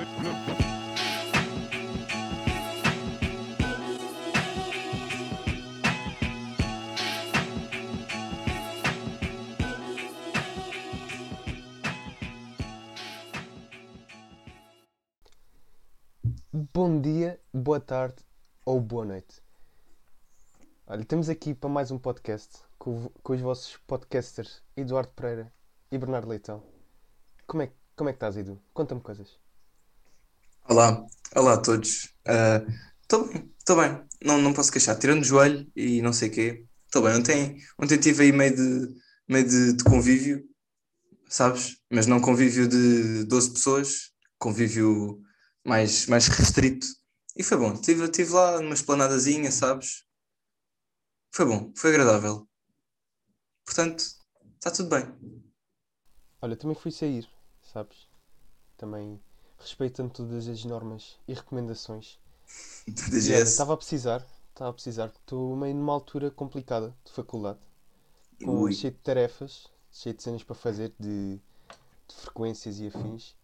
Bom dia, boa tarde ou boa noite. Olha, temos aqui para mais um podcast com, com os vossos podcasters Eduardo Pereira e Bernardo Leitão. Como é, como é que estás, Edu? Conta-me coisas. Olá, olá a todos. Estou bem, estou bem. Não, não posso queixar. Tirando o joelho e não sei o quê, estou bem. Ontem, ontem tive aí meio de, meio de, de convívio, sabes? Mas não convívio de 12 pessoas, convívio mais, mais restrito. E foi bom. Estive tive lá numa esplanadazinha, sabes? Foi bom, foi agradável. Portanto, está tudo bem. Olha, também fui sair, sabes? Também respeitando todas as normas e recomendações. DGS. estava a precisar, estava a precisar, estou meio numa altura complicada de faculdade, com Ui. cheio de tarefas, cheio de cenas para fazer, de, de frequências e afins.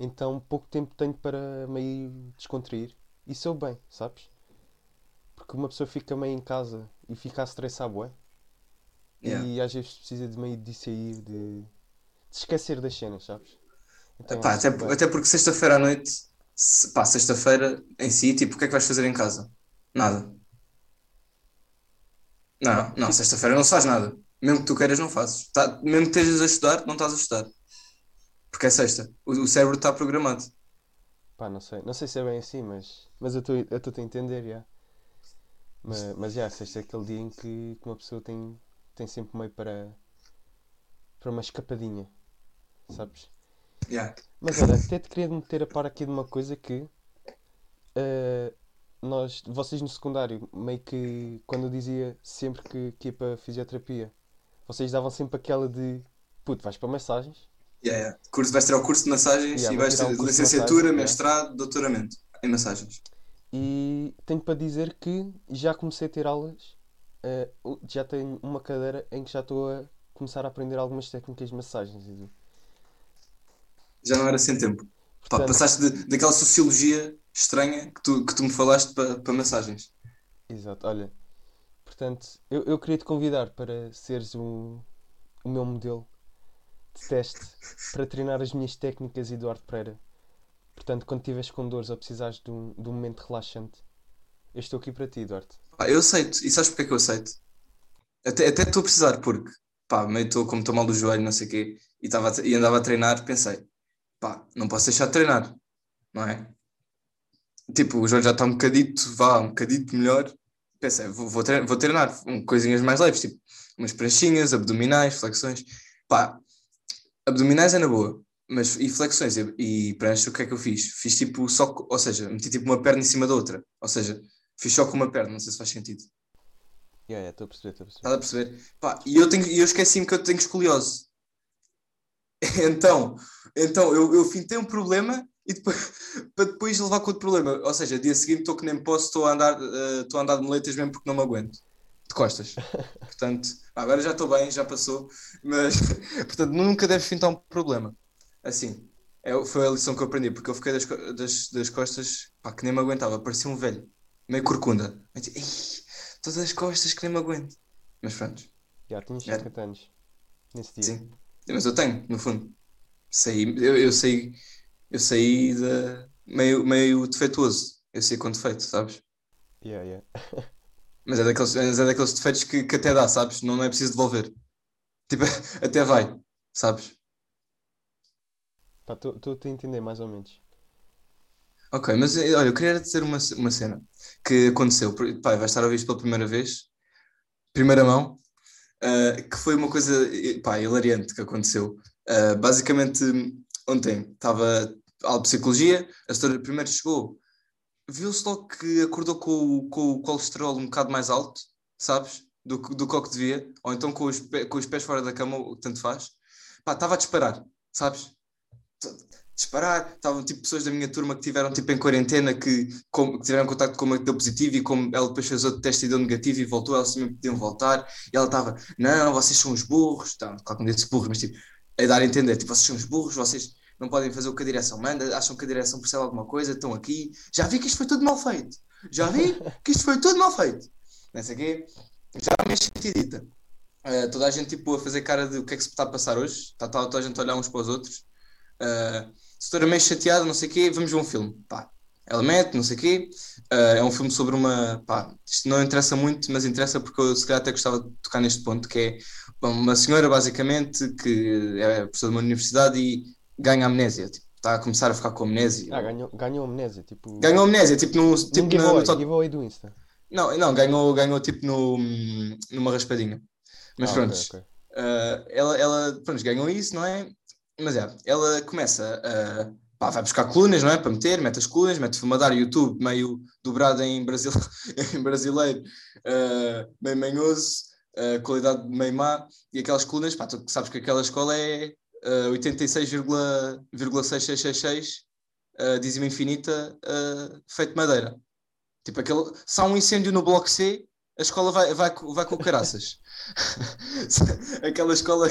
Então pouco tempo tenho para meio descontrair. E sou bem, sabes? Porque uma pessoa fica meio em casa e fica a estressar bué. Yeah. E às vezes precisa de meio de sair, de, de esquecer das cenas, sabes? Então, Pá, até, até porque sexta-feira à noite, se- pá, sexta-feira em si, tipo, o que é que vais fazer em casa? Nada. Não, não, sexta-feira não se faz nada. Mesmo que tu queiras, não fazes. Tá, mesmo que estejas a estudar, não estás a estudar. Porque é sexta. O, o cérebro está programado. Pá, não sei. Não sei se é bem assim, mas, mas eu estou a entender, já. Mas, mas já, sexta é aquele dia em que, que uma pessoa tem, tem sempre meio para, para uma escapadinha, sabes? Yeah. Mas olha, até te queria meter a par aqui de uma coisa que eh, nós, vocês no secundário, meio que quando eu dizia sempre que, que ia para fisioterapia, vocês davam sempre aquela de puto, vais para massagens. Yeah, yeah. Curso, vais tirar o curso de massagens Yeah, e vais ter de licenciatura, mestrado, doutoramento em massagens. E tenho para dizer que já comecei a ter aulas, eh, já tenho uma cadeira em que já estou a começar a aprender algumas técnicas de massagens. Edu. Já não era sem tempo. Pá, Portanto, passaste de- daquela sociologia estranha que tu, que tu me falaste para para massagens. Exato, olha, portanto, eu, eu queria te convidar para seres o, o meu modelo de teste para treinar as minhas técnicas, Eduardo Pereira. Portanto, quando estiveres com dores ou precisares de um, de um momento relaxante, eu estou aqui para ti, Eduardo. Eu aceito. E sabes porque é que eu aceito? Até até estou a precisar, porque, pá, meio estou como estou mal do joelho, não sei o quê, e, tava, e andava a treinar, pensei, pá, não posso deixar de treinar, não é? Tipo, o joelho já está um bocadito, vá, um bocadito melhor. Pensei, vou, vou treinar, vou treinar um, coisinhas mais leves, tipo, umas pranchinhas, abdominais, flexões. Pá, abdominais é na boa, mas e flexões e, e pranchas, o que é que eu fiz? Fiz tipo só, ou seja, meti tipo uma perna em cima da outra, ou seja, fiz só com uma perna, não sei se faz sentido. Yeah, yeah, estou a perceber, estou a perceber. Estás a perceber? Pá, e eu, tenho, e eu esqueci-me que eu tenho escoliose. Então, então eu, eu fintei um problema e depois, para depois levar com outro problema. Ou seja, dia seguinte estou que nem posso, estou a andar, eh, estou a andar de moletas mesmo porque não me aguento. De costas. Portanto, agora já estou bem, já passou. Mas, portanto, nunca deves fintar um problema. Assim, é, foi a lição que eu aprendi, porque eu fiquei das, das, das costas, pá, que nem me aguentava, parecia um velho, meio corcunda. Eu disse, "Ei, todas as costas que nem me aguento. Mas pronto, Já tinhas Era. 50 anos nesse dia. sim. Mas eu tenho, no fundo. Saí, eu, eu saí, eu saí da, meio, meio defeituoso. Eu saí com defeito, sabes? Yeah, yeah. Mas é daqueles, mas é daqueles defeitos que, que até dá, sabes? Não, não é preciso devolver. Tipo, até vai, sabes? Pá, estou a entender mais ou menos. Ok, mas eh, olha, eu queria dizer uma, uma cena que aconteceu. Pá, vai estar a ouvir isto pela primeira vez, primeira mão, eh, que foi uma coisa eh, pá, hilariante que aconteceu. Eh, basicamente, ontem estava aula de psicologia, a senhora primeiro chegou, viu-se logo que acordou com, o- com o colesterol um bocado mais alto, sabes? Do, do que devia, ou então com os, com os pés fora da cama, o que tanto faz. Pá, estava a disparar, sabes? Disparar. Estavam tipo pessoas da minha turma que tiveram tipo em quarentena que, com- que tiveram contato com uma que deu positivo e como ela depois fez outro teste e deu negativo e voltou, elas também podiam voltar. E ela estava, não, vocês são os burros. Tá, claro que não disse burros, mas tipo, a dar a entender, tipo, vocês são os burros, vocês não podem fazer o que a direção manda, acham que a direção percebe alguma coisa, estão aqui. Já vi que isto foi tudo mal feito. Já vi que isto foi tudo mal feito. Não sei o quê. Já me sentidita. Uh, toda a gente tipo a fazer cara de o que é que se está a passar hoje. Está, toda a gente a olhar uns para os outros. Uh, estou meio chateado, não sei o quê, vamos ver um filme. Pá, ela mete, não sei o quê. Uh, é um filme sobre uma. Pá, isto não interessa muito, mas interessa porque eu se calhar até gostava de tocar neste ponto, que é uma senhora basicamente que é professora de uma universidade e ganha amnésia. Tipo, está a começar a ficar com amnésia. Ah, ganhou, ganhou amnésia, tipo. Ganhou amnésia, tipo no. Tipo no giveaway, no, giveaway do Insta. Não, não, ganhou, ganhou tipo no, numa raspadinha. Mas ah, pronto. Okay, okay. Uh, ela, ela pronto, ganhou isso, não é? Mas é, ela começa a pá, vai buscar colunas, não é? Para meter, mete as colunas, mete filmadar YouTube meio dobrado em, Brasil, em brasileiro, uh, meio manhoso, uh, qualidade meio má, e aquelas colunas, pá, tu sabes que aquela escola é uh, 86,6666 uh, dízima infinita uh, feito de madeira. Tipo, aquele, se há um incêndio no bloco C, a escola vai, vai, vai com caraças. Aquela escola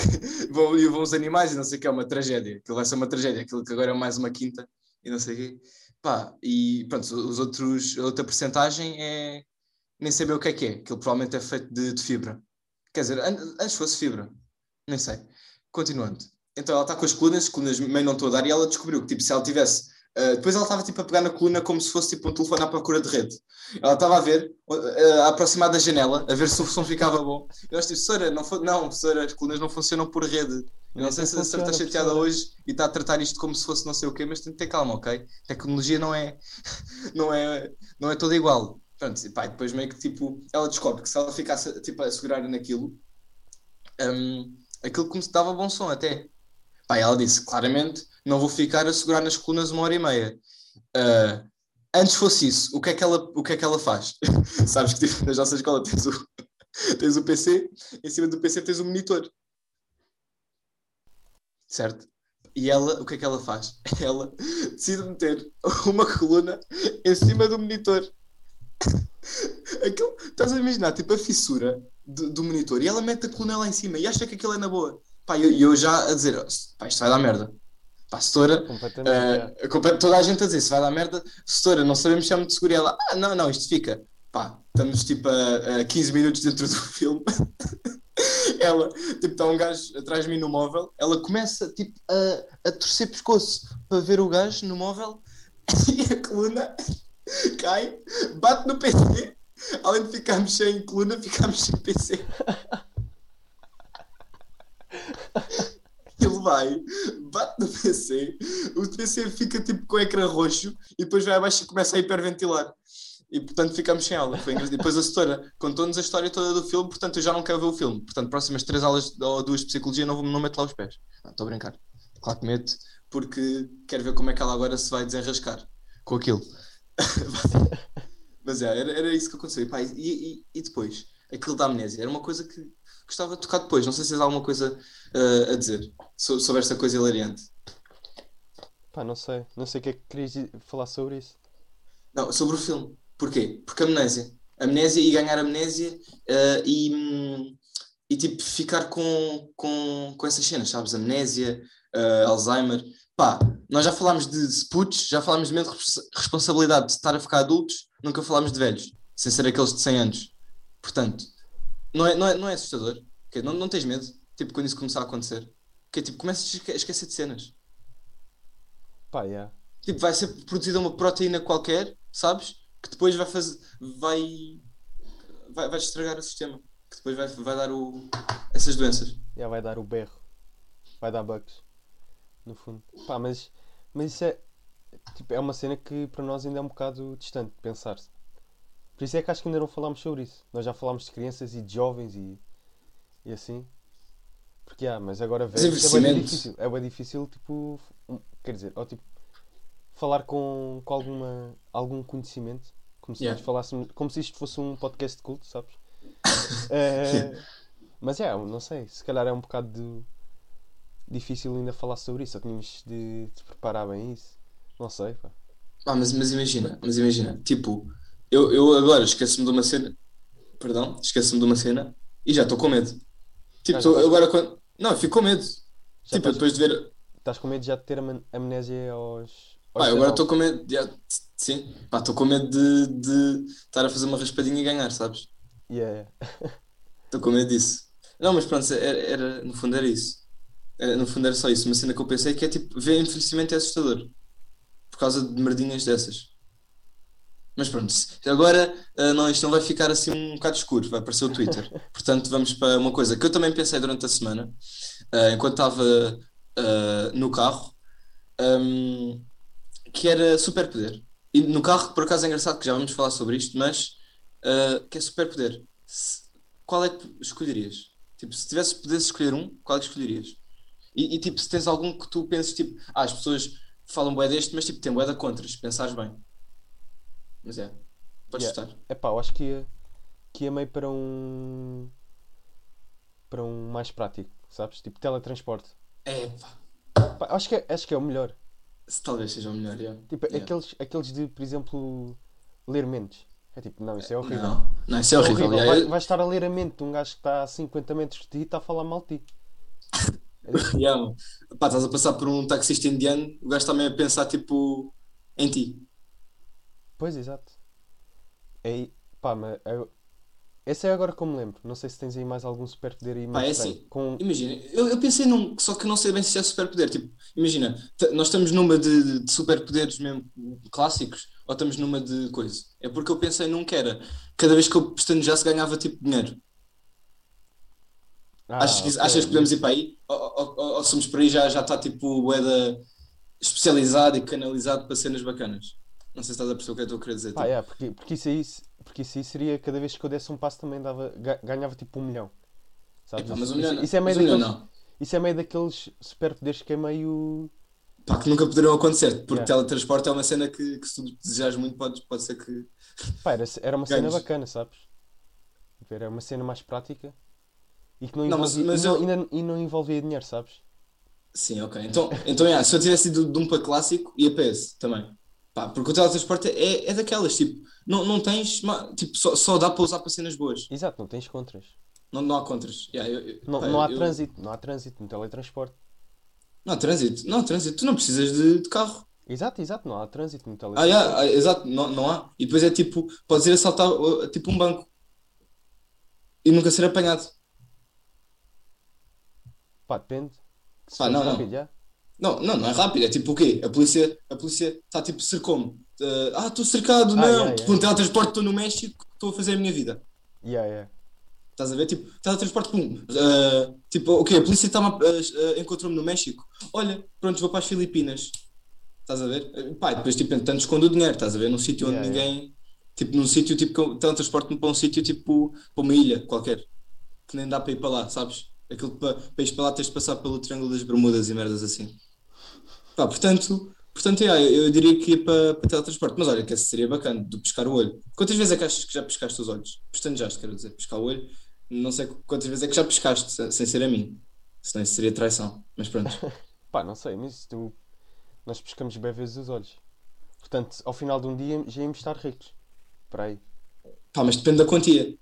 vão, vão os animais e não sei o que é uma tragédia. Aquilo vai ser uma tragédia. Aquilo que agora é mais uma quinta e não sei o quê. Pá, e pronto, os outros, outra porcentagem é nem saber o que é que é. Aquilo provavelmente é feito de, de fibra. Quer dizer, antes fosse fibra. Nem sei. Continuando. Então ela está com as colunas, as colunas meio não estou a dar, e ela descobriu que tipo, se ela tivesse Uh, depois ela estava tipo, a pegar na coluna como se fosse tipo, um telefone à procura de rede. Ela estava a ver, uh, a aproximar da janela, a ver se o som ficava bom. E nós disse, professora, não, não, professora, as colunas não funcionam por rede. Eu não sei se a senhora está chateada hoje e está a tratar isto como se fosse não sei o quê, mas tem que ter calma, ok? Tecnologia não é, não é, não é toda igual. Pronto, e pá, depois meio que tipo, ela descobre que se ela ficasse tipo, a segurar naquilo, um, aquilo como se dava bom som até. Pá, ela disse claramente não vou ficar a segurar nas colunas uma hora e meia. Uh, antes fosse isso, o que é que ela, o que é que ela faz? Sabes que tipo, na nossa escola tens o, tens o PC, em cima do PC tens o monitor. Certo? E ela, o que é que ela faz? Ela decide meter uma coluna em cima do monitor. Aquilo, estás a imaginar, tipo a fissura do, do, monitor e ela mete a coluna lá em cima e acha que aquilo é na boa. Pá, eu, eu já a dizer, pá, isto vai dar merda. Pá, setora, uh, toda a gente a dizer, se vai dar merda, setora, não sabemos se é muito seguro. E ela, ah, não, não, isto fica. Pá, estamos tipo a, a 15 minutos dentro do filme. ela, tipo, está um gajo atrás de mim no móvel, ela começa, tipo, a, a torcer pescoço para ver o gajo no móvel e a coluna cai, bate no PC. Além de ficarmos sem coluna, ficamos sem PC. ele vai, no PC, o PC fica tipo com o ecrã roxo e depois vai abaixo e começa a hiperventilar. E portanto ficamos sem aula. E depois a setora contou-nos a história toda do filme, portanto eu já não quero ver o filme. Portanto, próximas três aulas ou duas de psicologia não, não meto lá os pés. Estou a brincar. Claro que meto, porque quero ver como é que ela agora se vai desenrascar com aquilo. Mas é, era, era isso que aconteceu. E, pá, e, e, e depois, aquilo da amnésia, era uma coisa que gostava de tocar depois. Não sei se tens alguma coisa uh, a dizer sobre esta coisa hilariante. Pá, não sei. Não sei o que é que querias falar sobre isso. Não, sobre o filme. Porquê? Porque amnésia. Amnésia e ganhar amnésia uh, e, e tipo ficar com, com, com essas cenas, sabes? Amnésia, uh, Alzheimer. Pá, nós já falámos de putos, já falámos de medo de responsabilidade de estar a ficar adultos, nunca falámos de velhos, sem ser aqueles de 100 anos. Portanto, não é, não é, não é assustador? Que não, não tens medo? Tipo, quando isso começar a acontecer? Que tipo, começas a esquecer de cenas. Pá, yeah. Tipo, vai ser produzida uma proteína qualquer, sabes? Que depois vai fazer. vai. vai, vai estragar o sistema. Que depois vai, vai dar o. essas doenças. Yeah, vai dar o berro. Vai dar bugs. No fundo. Pá, mas. Mas isso é. Tipo, é uma cena que para nós ainda é um bocado distante de pensar-se. Por isso é que acho que ainda não falámos sobre isso. Nós já falámos de crianças e de jovens e, e assim. Porque há, mas agora ver é bem difícil. É bem difícil, tipo. Quer dizer, ou, tipo, falar com, com alguma, algum conhecimento. Como se yeah. falássemos. Como se isto fosse um podcast de culto, sabes? é, mas é, yeah, não sei. Se calhar é um bocado de, difícil ainda falar sobre isso. Ou tínhamos de, de preparar bem isso. Não sei, pá. Ah, mas, mas imagina, mas imagina, tipo, eu, eu agora esqueço-me de uma cena. Perdão, esqueço-me de uma cena e já estou com medo. Tipo, tô, agora quando. Não, fico com medo. Já tipo, depois de ver. estás com medo já de ter am- amnésia aos. aos Pá, agora 19. estou com medo. já, sim, pá, estou com medo de, de estar a fazer uma raspadinha e ganhar, sabes? Yeah, yeah. Estou com medo disso. Não, mas pronto, era, era- no fundo era isso. Era- no fundo era só isso. Uma cena que eu pensei que é tipo, ver envelhecimento é assustador. Por causa de merdinhas dessas. Mas pronto, agora ah, não, isto não vai ficar assim um bocado escuro, vai aparecer o Twitter. Portanto, vamos para uma coisa que eu também pensei durante a semana, ah, enquanto estava ah, no carro, ahm, que era superpoder. E no carro, por acaso é engraçado que já vamos falar sobre isto, mas que é superpoder. Qual é que escolherias? Tipo, se tivesse pudesse escolher um, qual é que escolherias? E, e, tipo, se tens algum que tu penses, tipo, ah, as pessoas falam bué deste, mas tipo, tem bué da contra, se pensares bem. Mas é, podes Yeah. chutar. Epá, eu acho que ia, que ia meio para um. para um mais prático, sabes? Tipo teletransporte. É, pá, Pá, acho, que é, acho que é o melhor. se talvez seja o melhor, já. Tipo, Yeah. aqueles, aqueles de, por exemplo, ler mentes. É tipo, não, isso é horrível. Não, não, isso é É horrível. horrível. já. Vai, vais estar a ler a mente de um gajo que está a 50 metros de ti e está a falar mal de ti. mano. Pá, estás a passar por um taxista indiano, o gajo também a pensar, tipo, em ti. Pois, exato. É pá, mas eu- esse é agora que eu me lembro. Não sei se tens aí mais algum superpoder aí Pá, é assim. Com... Imagina, eu, eu pensei num, só que não sei bem se é superpoder. Tipo, imagina, nós estamos numa de, de superpoderes mesmo clássicos ou estamos numa de coisa? É porque eu pensei num que era, cada vez que eu pestanejasse ganhava tipo dinheiro. Ah, achas, que, ok. achas que podemos ir para aí? Ou, ou, ou- ou somos para aí já já está tipo boeda especializado e canalizado para cenas bacanas? Não sei se estás a perceber o que eu estou a querer dizer. Pá, tipo. é, porque, porque, isso aí, porque isso aí seria cada vez que eu desse um passo também dava, ga- ganhava tipo um milhão. Sabes? Epá, mas um milhão isso, não. isso é meio Mas um milhão daqueles, não. isso é meio daqueles superpoderes que é meio. Pá, que nunca poderiam acontecer, porque Yeah. teletransporte é uma cena que, que se tu desejares muito pode, pode ser que. Pá, era, era uma cena Ganhos. bacana, sabes? Era uma cena mais prática e que não, Não, mas- envolvia, mas não, eu- não- e não envolvia dinheiro, sabes? Sim, ok. Então, então yeah, se eu tivesse ido de um para clássico, ia para esse também. Pá, porque o teletransporte é, é daquelas, tipo, não, não tens, tipo, só, só dá para usar para cenas boas. Exato, não tens contras. Não, não há contras. Yeah, eu- eu- Não, pá, não há eu- trânsito, não há trânsito no teletransporte. Não há trânsito. Não há trânsito. Tu não precisas de, de carro. Exato, exato, não há trânsito no Ah, teletransporte. yeah, ah, exato, não, não há. E depois é tipo, podes ir assaltar uh, tipo um banco e nunca ser apanhado. Pá, depende. Se Pá, não, não. Não, não, não é rápido. É tipo o quê? A polícia a polícia está tipo cercou-me. Uh, ah, estou cercado. Ah, não, yeah, yeah. com um teletransporte estou no México, estou a fazer a minha vida. Yeah, yeah. Estás a ver? Tipo, teletransporte, pum. Ah, tipo, o quê? A polícia tá encontrou-me no México. Olha, pronto, vou para as Filipinas. Estás a ver? Eh, e depois, tipo, entretanto, escondo o dinheiro. Estás a ver? Num sítio onde Yeah, ninguém. Tipo, num sítio, tipo, teletransporte-me para um sítio, tipo, para uma ilha qualquer. Que nem dá para ir para lá, sabes? Aquilo para, para ir para lá tens de passar pelo Triângulo das Bermudas e merdas assim. Pá, portanto, portanto yeah, eu, eu diria que ia para, para teletransporte. Mas olha, que esse seria bacana, de pescar o olho. Quantas vezes é que achas que já pescaste os olhos? Pestanejaste, quero dizer, pescar o olho. Não sei quantas vezes é que já pescaste, se- sem ser a mim. Senão isso seria traição. Mas pronto. Pá, não sei, mas tu... nós pescamos bem vezes os olhos. Portanto, ao final de um dia já íamos estar ricos. Para aí. Pá, mas depende da quantia.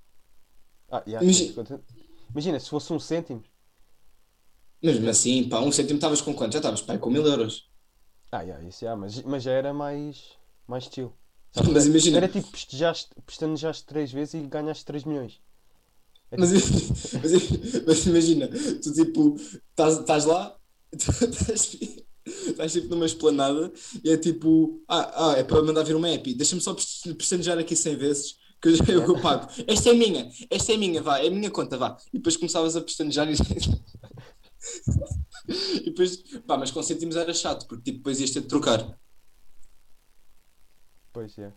Ah, yeah, Imagi- tens conta- Imagina, se fosse um cêntimo. Mesmo assim, pá, um cêntimo estavas com quanto? Já estavas, pá, com mil euros. Ah, yeah, isso já, mas, mas já era mais, mais chill. Mas imagina, Era tipo pestanejaste três vezes e ganhaste 3 milhões. É mas, tipo- mas, mas imagina, tu tipo, estás lá, estás, estás tipo numa esplanada e é tipo, ah, ah é para mandar vir uma app, deixa-me só pestanejar aqui 100 vezes que eu, eu pago. Esta é minha, esta é minha, vá, é a minha conta, vá. E depois começavas a pestanejar e. e depois, pá, mas com cêntimos era chato, porque tipo, depois ias ter de trocar. Pois é.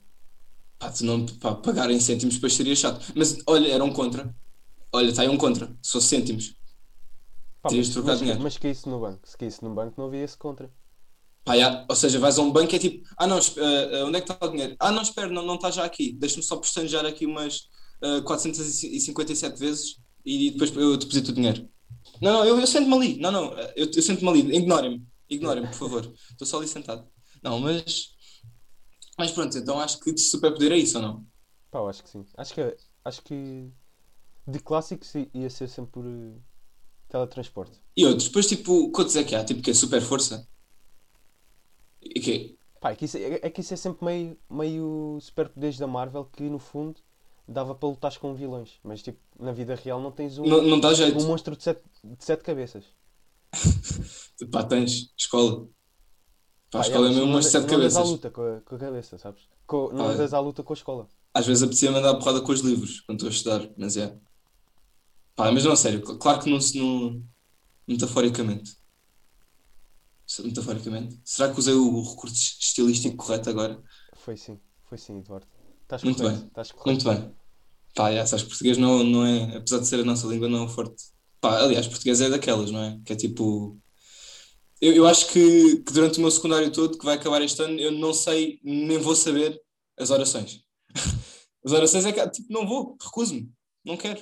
Pá, se não pá, pagar em cêntimos depois seria chato. Mas olha, era um contra. Olha, está aí um contra. Fosse cêntimos. Pá, Terias mas, de trocar mas, dinheiro. mas caísse no banco. Se caísse no banco não havia esse contra. Pá, já, ou seja, vais a um banco e é tipo, ah não, ah, onde é que está o dinheiro? Ah não, espera, não, não está já aqui. Deixa-me só pestanejar aqui umas ah, 457 vezes e depois eu deposito o dinheiro. Não, não, eu, eu sento-me ali. Não, não, eu, eu sento-me ali. Ignorem-me. Ignorem-me, por favor. Estou só ali sentado. Não, mas. Mas pronto, então acho que de superpoder é isso ou não? Pá, eu acho que sim. Acho que, acho que de clássicos ia ser sempre por, eh, teletransporte. E outros, depois tipo, quantos é que há? Tipo que é super força? E que Pá, é que isso é, é que isso é sempre meio, meio superpoderes da Marvel que no fundo dava para lutar com vilões. Mas tipo, na vida real não tens um, não, não dá um jeito. monstro de sete, de sete cabeças. Pá, tens escola. Pá, a Pá, escola é mas mesmo não umas andas- sete não andas à cabeças. luta com a, com a cabeça, sabes? Com- não Pá, andas à luta com a escola. Às vezes apetecia mandar porrada com os livros quando estou a estudar, mas é. Pá, mas não, a sério, cl- claro que não se. Não... Metaforicamente. Metaforicamente. Será que usei o recurso estilístico correto agora? Foi sim, foi sim, Eduardo. Estás Muito correto, bem. estás correto. Muito bem. Pá, já, sabes, português não, não é. Apesar de ser a nossa língua, não é forte. Pá, aliás, português é daquelas, não é? Que é tipo. Eu, eu acho que, que durante o meu secundário todo, que vai acabar este ano, eu não sei, nem vou saber as orações. As orações é que, tipo, não vou, recuso-me. Não quero.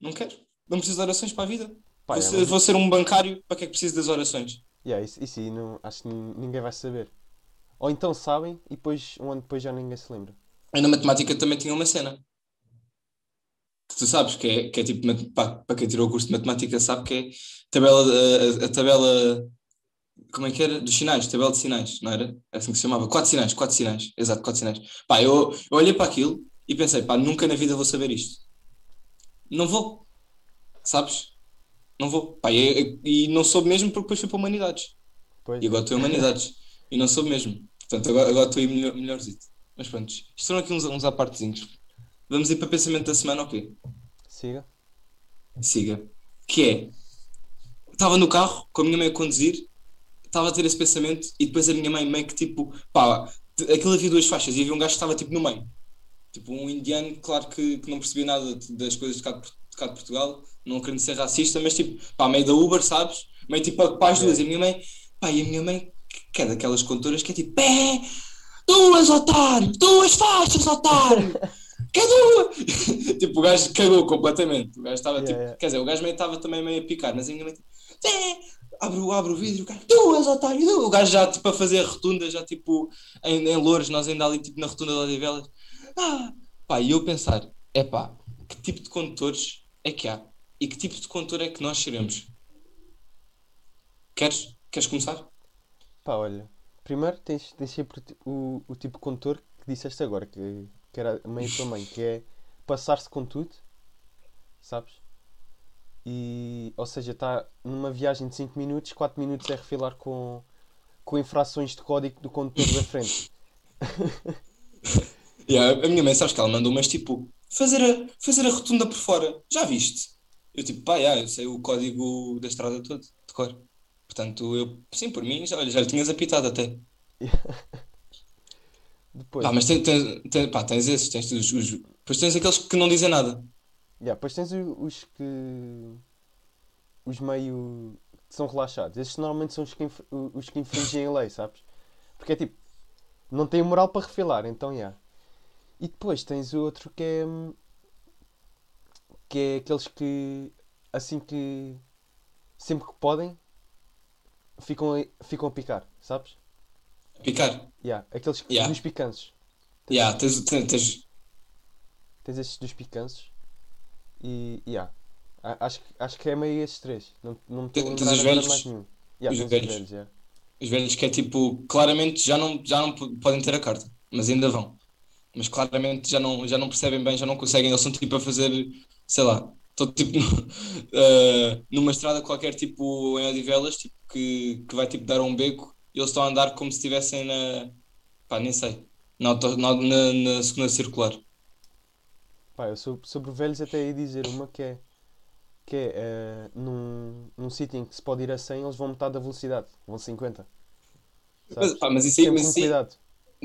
Não quero. Não preciso de orações para a vida. Pá, vou, é, ser, mas- vou ser um bancário, para que é que preciso das orações? Yeah, isso, isso aí não, acho que nin- ninguém vai saber. Ou então sabem e depois, um ano depois já ninguém se lembra. Eu na matemática também tinha uma cena. Que tu sabes, que é, que é tipo, para quem tirou o curso de matemática sabe que é tabela, a, a- a tabela, como é que era? Dos sinais, tabela de sinais, não era? É assim que se chamava. Quatro sinais, quatro sinais, exato, quatro sinais. Pá, eu, eu olhei para aquilo e pensei, pá, nunca na vida vou saber isto. Não vou, sabes? Não vou. Pá, e, e não soube mesmo porque depois fui para Humanidades. Pois, E agora estou em Humanidades. e não soube mesmo. Portanto, agora, agora estou aí melhor, melhorzito. Mas pronto, isto foram aqui uns, uns apartezinhos. Vamos ir para o pensamento da semana, ok? siga. Siga. Que é, estava no carro com a minha mãe a conduzir, estava a ter esse pensamento e depois a minha mãe meio que tipo, pá, aquilo havia duas faixas e havia um gajo que estava tipo no meio. Tipo um indiano, claro que, que não percebia nada das coisas de cá, de cá de Portugal, não querendo ser racista, mas tipo, pá, meio da Uber, sabes? Meio tipo para as duas. E a minha mãe, pá, e a minha mãe, que é daquelas contoras que é tipo, pé, duas, otário, duas faixas, otário. Que é duas! tipo, o gajo cagou completamente. O gajo estava Yeah, tipo. yeah. Quer dizer, o gajo meio estava também meio a picar, mas a minha mãe tipo. "Zé, Abre, o- abre o vidro, o gajo, duas, otário, duas. O gajo já tipo a fazer a rotunda, já tipo em, em Louros, nós ainda ali tipo na rotunda de Odivelas. Ah, pá, e eu pensar, é pá, que tipo de condutores é que há? E que tipo de condutor é que nós seremos? Queres? Queres começar? Pá, olha. Primeiro tens, tens sempre o o, tipo de condutor que disseste agora, que, que era a tua mãe, que é passar-se com tudo, sabes? E, ou seja, está numa viagem de 5 minutos, 4 minutos é refilar com, com infrações de código do condutor da frente. Yeah, a minha mãe, sabes que ela mandou, mas tipo, fazer a, fazer a rotunda por fora, já viste? Eu tipo, pá, yeah, eu sei o código da estrada todo, de cor. Portanto, eu, sim, por mim, já, já lhe tinhas apitado até. Depois, Pá, mas tens, tens, tens- pá, tens esses, tens os, os, depois tens aqueles que não dizem nada. yeah, depois tens o- os que. os meio. que são relaxados. Esses normalmente são os que, inf- os que infringem a lei, sabes? Porque é tipo. não têm moral para refilar, então já. E depois tens o outro que é. Que é aqueles que. assim que. sempre que podem. ficam a, ficam a picar, sabes? Picar. Yeah, aqueles que- Yeah. dos picanços. Yeah, tens, tens, tens- Tens esses dos picanços. E. yeah. A- Acho, que- acho que é meio esses três. Não, não me estou a Tens lembrar velhos? mais nenhum. Yeah, Os tens os velhos? velhos, yeah. os velhos que é tipo, claramente já não, já não podem ter a carta, mas ainda vão. Mas claramente já não, já não percebem bem, já não conseguem, eles são tipo a fazer, sei lá, estou tipo eh, numa estrada qualquer, tipo em Odivelas, tipo, que, que vai tipo dar um beco e eles estão a andar como se estivessem na, pá, nem sei, na, auto- na, na, na segunda circular. Pá, eu sobre, sobre velhos até ia dizer uma que é. que é. eh, num, num sítio em que se pode ir a 100, eles vão metade da velocidade. Vão 50. Mas, pá, mas isso aí, mas isso aí cuidado.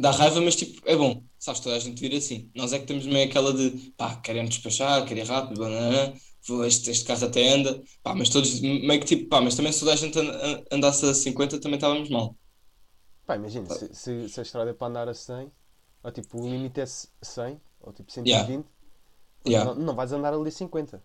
Dá raiva, mas tipo, é bom, sabes, toda a gente vir assim. Nós é que temos meio aquela de, pá, queremos despachar, querer rápido, banana, vou, este, este carro até anda, pá, mas todos meio que tipo, pá, mas também se toda a gente an- an- andasse a 50 também estávamos mal. Pá, imagina, se, se, se a estrada é para andar a 100, ou tipo, o limite é 100, ou tipo 120, Yeah. Yeah. não, não vais andar ali a 50.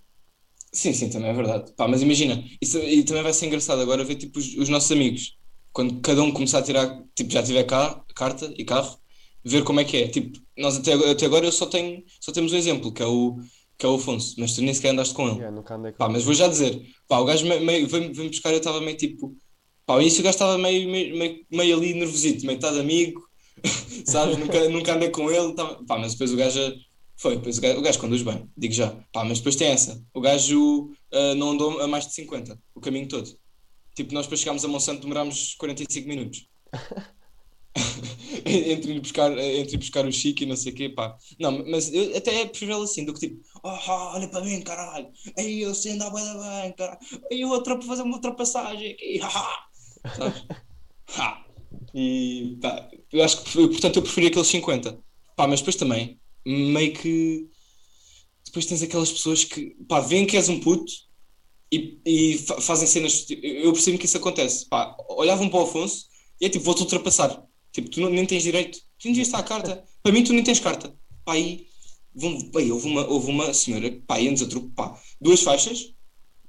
Sim, sim, também é verdade. Pá, mas imagina, isso, e também vai ser engraçado agora ver tipo os, os nossos amigos, quando cada um começar a tirar, tipo, já tiver cá, carta e carro, ver como é que é. Tipo, nós até, agora- até agora eu só tenho, só temos um exemplo, que é o, que é o Afonso, mas tu nem sequer andaste com ele. Yeah, nunca andei com Pá, mas vou já dizer, pá, o gajo me- meio, veio-me veio buscar, eu estava meio tipo, pá, ao início o gajo estava meio, meio, meio, meio ali nervosito, meio estado amigo, sabes? Nunca, nunca andei com ele, tava- pá, mas depois o gajo foi, depois o gajo, o gajo conduz bem, digo já, pá, mas depois tem essa, o gajo ah, não andou a mais de 50, o caminho todo. Tipo, nós depois chegámos a Monsanto, demorámos 45 minutos. entre, ir buscar, entre ir buscar o Chico e não sei o quê, pá. Não, mas eu até é preferível assim, do que tipo, oh, olha para mim, caralho, aí eu sei andar bem, bem, caralho, aí eu vou fazer uma ultrapassagem aqui, haha, sabes? Ha. E pá, eu acho que, portanto, eu preferi aqueles 50, pá, mas depois também, meio que depois tens aquelas pessoas que, pá, veem que és um puto e, e fa- fazem cenas, tipo, eu percebo que isso acontece, pá, olhavam para o Afonso e é tipo, vou-te ultrapassar. Tipo, tu não- nem tens direito, tu nem devias estar a carta. Para mim, tu nem tens carta. Pá, aí, vão, bem, houve, uma, houve uma senhora, pá, ia-nos a truque, pá, duas faixas,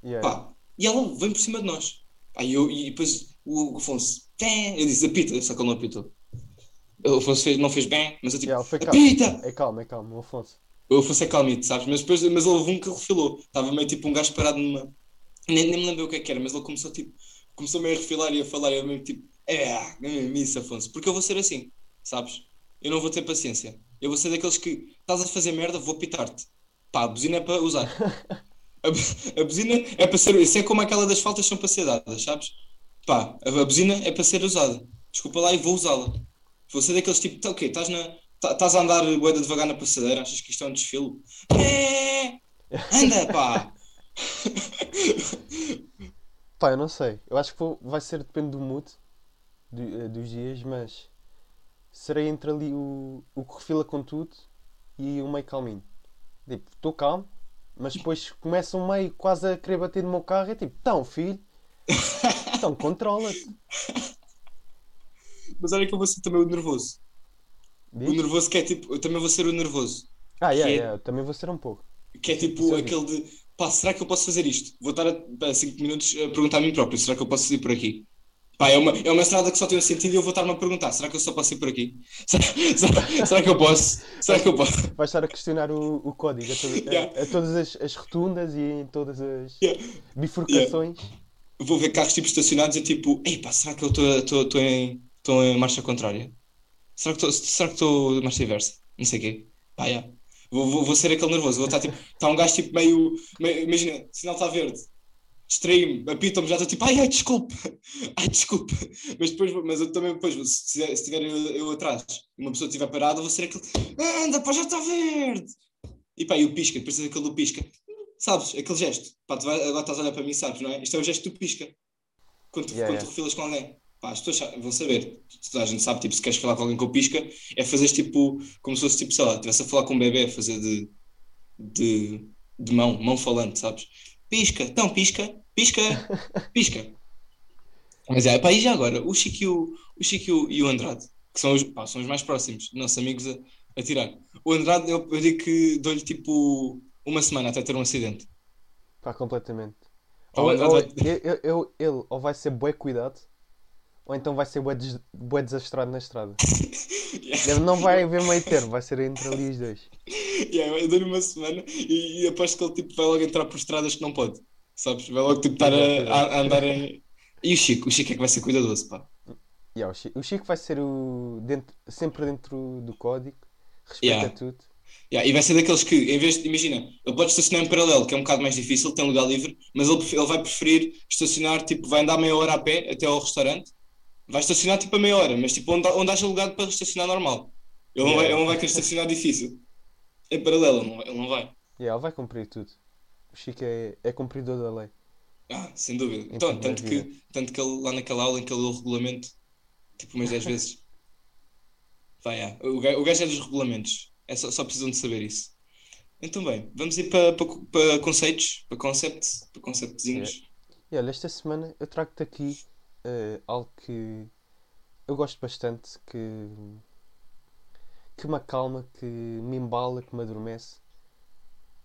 Yeah. pá, e ela vem por cima de nós. Pá, e, eu, e depois o Afonso, "Té", eu disse, apita, só que ele não apitou. O Afonso fez, não fez bem, mas eu tipo, Yeah, apita! É calmo, é calmo, o Afonso. O Afonso é calmito, sabes? Mas depois mas ele houve um que refilou. Estava meio tipo um gajo parado numa. Nem, nem me lembro o que é que era, mas ele começou tipo. Começou meio a refilar e a falar e eu mesmo tipo. É, isso, Afonso. Porque eu vou ser assim, sabes? Eu não vou ter paciência. Eu vou ser daqueles que estás a fazer merda, vou pitar-te. Pá, a buzina é para usar. A, a buzina é para ser. Isso é como aquela das faltas são para ser dadas, sabes? Pá, a, a buzina é para ser usada. Desculpa lá e vou usá-la. Vou ser daqueles tipo, tá, ok, estás na. tá- Estás a andar boeda devagar na passadeira, achas que isto é um desfile? É! Anda, pá! Pá, eu não sei. Eu acho que vou- vai ser, depende do mood do- eh, dos dias, mas serei entre ali o, o que refila com tudo e o meio calminho. Tipo, estou calmo, mas depois começa um meio quase a querer bater no meu carro. É tipo, então, filho, então controla-te. Mas olha que eu vou ser também o nervoso. O Diz? nervoso que é tipo, eu também vou ser o nervoso. Ah, yeah, é- yeah, eu também vou ser um pouco. Que é tipo vi. aquele de pá, será que eu posso fazer isto? Vou estar a 5 minutos a perguntar a mim próprio, será que eu posso ir por aqui? Pá, é uma, é uma estrada que só tem um sentido e eu vou estar-me a perguntar, será que eu só posso ir por aqui? Será, será- será que eu posso? Será que eu posso? Vais estar a questionar o, o código a, todo- a- Yeah. a todas as, as rotundas e em todas as Yeah. bifurcações. Vou ver carros tipo estacionados e tipo, ei pá, será que eu estou em, em marcha contrária? Será que estou será que estou em marcha inversa? Não sei o quê. Pá, yeah. Vou, vou, vou ser aquele nervoso, vou estar tipo, está um gajo tipo meio, meio imagina, sinal está verde, distraí-me, apita-me, já estou tipo, ai, ai, desculpe, ai, desculpe. Mas depois, mas eu também depois, se tiver, se tiver eu, eu atrás e uma pessoa estiver parada, vou ser aquele, anda, pá, já está verde. E pá, e o pisca, depois aquele do pisca. Sabes, aquele gesto. Pá, tu vai, agora estás a olhar para mim, sabes, não é? Isto é o gesto do pisca. Quando Yeah, quando yeah. tu refilas com alguém. Pá, as pessoas vão saber. Toda a gente sabe, tipo, se queres falar com alguém com pisca, é fazer tipo, como se fosse tipo, sei lá, estivesse a falar com um bebê, fazer de, de, de mão, mão falante, sabes? Pisca, então pisca, pisca, pisca. Mas é, pá, e já agora, o Chico e o, o, Chico e o, Andrade, que são os, pá, são os mais próximos, nossos amigos a, a tirar. O Andrade, eu, eu digo que dou-lhe tipo uma semana até ter um acidente. Pá, completamente. Pá, Ou, ou- vai- eu- eu- eu- ele ou vai ser bué cuidado, ou então vai ser bué, des, bué desastrado na estrada. Ele não vai haver meio termo, vai ser entre ali os dois. Yeah, eu dou-lhe uma semana e, e aposto que ele tipo, vai logo entrar por estradas que não pode. Sabes? Vai logo tipo, estar a, a- a andar em. E o Chico? O Chico é que vai ser cuidadoso, pá. Yeah, o, Chico, o Chico vai ser o dentro, sempre dentro do código, respeita Yeah. tudo. Yeah, e vai ser daqueles que, em vez de, imagina, ele pode estacionar em paralelo, que é um bocado mais difícil, tem lugar livre, mas ele, ele vai preferir estacionar, tipo, vai andar meia hora a pé até ao restaurante, vai estacionar tipo a meia hora, mas tipo onde, onde haja lugar para estacionar normal. Ele não, vai, Yeah. ele não vai querer estacionar difícil. Em paralelo, ele não, ele não vai. Yeah, ele vai cumprir tudo. O Chico é, é cumpridor da lei. Ah, sem dúvida. Em Então, tanto, vida. que, tanto que ele, lá naquela aula em que ele leu o regulamento, tipo umas 10 vezes. Vai, ah, o, gajo, o gajo é dos regulamentos. É só, só precisam de saber isso. Então, bem, vamos ir para, para, para conceitos, para concepts, para conceptzinhos. E olha, esta semana eu trago-te aqui eh, algo que eu gosto bastante, que, que me acalma, que me embala, que me adormece.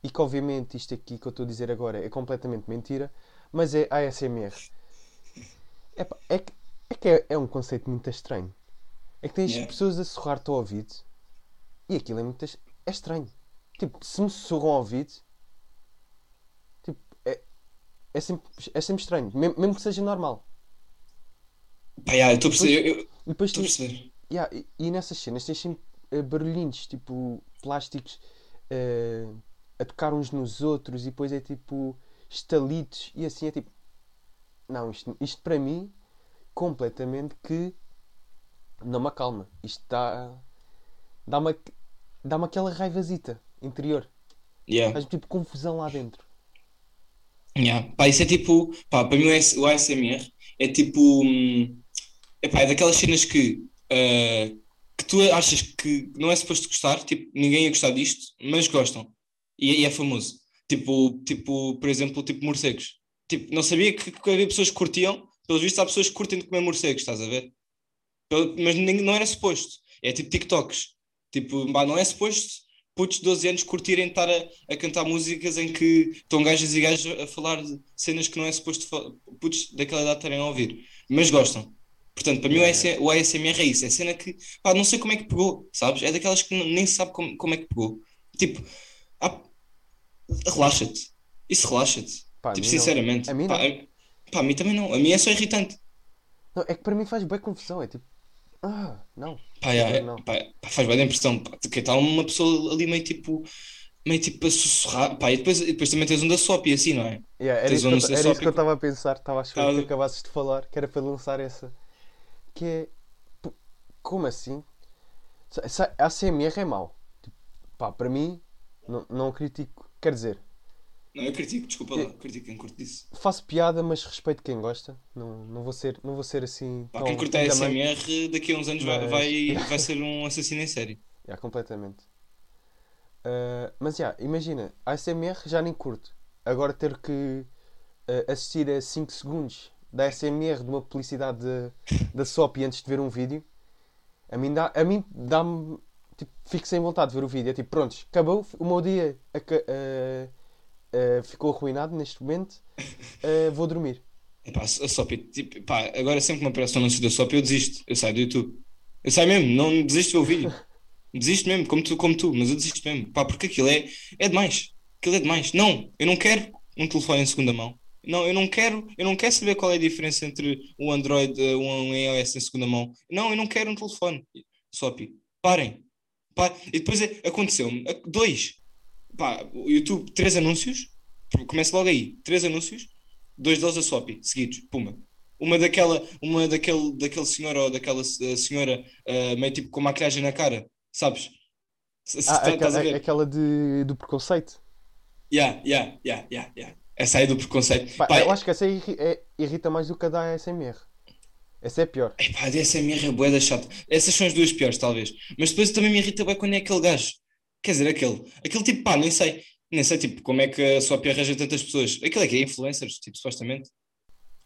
E que obviamente isto aqui que eu estou a dizer agora é completamente mentira, mas é ASMR. Epá, é que, é, que é, é um conceito muito estranho. É que tens Yeah. pessoas a sussurrar-te ao ouvido e aquilo é muito é estranho. Tipo, se me sussurram ao ouvido, é sempre, é sempre estranho, mesmo, mesmo que seja normal. Pá, yeah, eu estou a perceber. eu- eu- E depois Estou a perceber. Yeah, e, e nessas cenas tens sempre eh, barulhinhos, tipo plásticos eh, a tocar uns nos outros e depois é tipo estalitos e assim é tipo. Não, isto, isto para mim completamente que não me acalma. Isto dá. dá-me dá-me aquela raivazita interior. Yeah. Faz tipo confusão lá dentro. Yeah. Pá, isso é tipo, pá, para mim o ASMR é tipo, hum, epá, é daquelas cenas que, ah, que tu achas que não é suposto gostar, tipo, ninguém ia gostar disto, mas gostam. E, e é famoso. Tipo, tipo, por exemplo, tipo morcegos. Tipo, não sabia que, que havia pessoas que curtiam, pelos vistos há pessoas que curtem de comer morcegos, estás a ver? Pelo- Mas nem- não era suposto. É tipo TikToks. Tipo, pá, não é suposto putos de 12 anos curtirem estar a, a cantar músicas em que estão gajas e gajos a falar de cenas que não é suposto putos daquela idade estarem a ouvir, mas gostam. Portanto, para mim o ASMR é isso, é cena que, pá, não sei como é que pegou, sabes? É daquelas que nem se sabe como, como é que pegou. Tipo, ah, relaxa-te. Isso relaxa-te. Pá, Tipo, mim não. sinceramente. A mim Pá, não. a, pá, a mim também não. A mim é só irritante. Não, é que para mim faz bem confusão. É tipo. Ah, não. Pá, é- Não. pá, faz bem a impressão. Pá, que está uma pessoa ali meio tipo, meio tipo a sussurrar. Pá, e depois, e depois também tens um da SOP e assim, não é? Yeah, era Tens isso um que eu era isso que eu estava a pensar, estava a esperar que acabasses de falar, que era para lançar essa. Que é. Como assim? A ACMR é mau. Tipo, pá, para mim, não, não critico. Quer dizer, Não, eu critico, desculpa lá, critico quem curte isso. faço piada, mas respeito quem gosta. Não, não, vou, ser, não vou ser assim. Pá, tão quem curte a. SMR daqui a uns anos vai, Mas- vai, vai ser um assassino em série. Yeah, completamente. Ah, mas já, imagina, a ASMR já nem curto. Agora ter que ah, assistir a 5 segundos da ASMR de uma publicidade de- da SOP antes de ver um vídeo, a mim dá- a mim dá-me. Tipo, fico sem vontade de ver o vídeo. É tipo, prontos, acabou, o meu dia ah, ah, ficou arruinado neste momento, ah, vou dormir. Epá, a SOP, tipo, pá, agora sempre que me aparece um anúncio da SOP eu desisto, eu saio do YouTube. Eu saio mesmo, não desisto de ver o vídeo. Desisto mesmo, como tu, como tu, mas eu desisto mesmo. Pá, porque aquilo é, é demais. Aquilo é demais. Não, eu não quero um telefone em segunda mão. Não, eu não quero, eu não quero saber qual é a diferença entre um Android e um iOS em segunda mão. Não, eu não quero um telefone. SOP, parem. Pá, E depois é- aconteceu-me, dois. Pá, o YouTube, três anúncios, começa logo aí, três anúncios, dois deles a SOP, seguidos, puma. Uma daquela, uma daquele, daquele senhor ou daquela eh, senhora eh, meio tipo com maquilhagem na cara, sabes? Se- Ah, tá- aquela, aquela de, do preconceito. Yeah, yeah, yeah, yeah, yeah. Essa aí do preconceito. Pá, Pá, eu acho que essa irri- é- irrita mais do que a da ASMR. Essa é pior. Epá, a DSMR é bué da chata. Essas são as duas piores, talvez. Mas depois também me irrita bem quando é aquele gajo. Quer dizer, aquele. Aquele tipo, pá, nem sei. Nem sei, tipo, como é que a sua arranja tantas pessoas. Aquele é que é influencers, tipo, supostamente.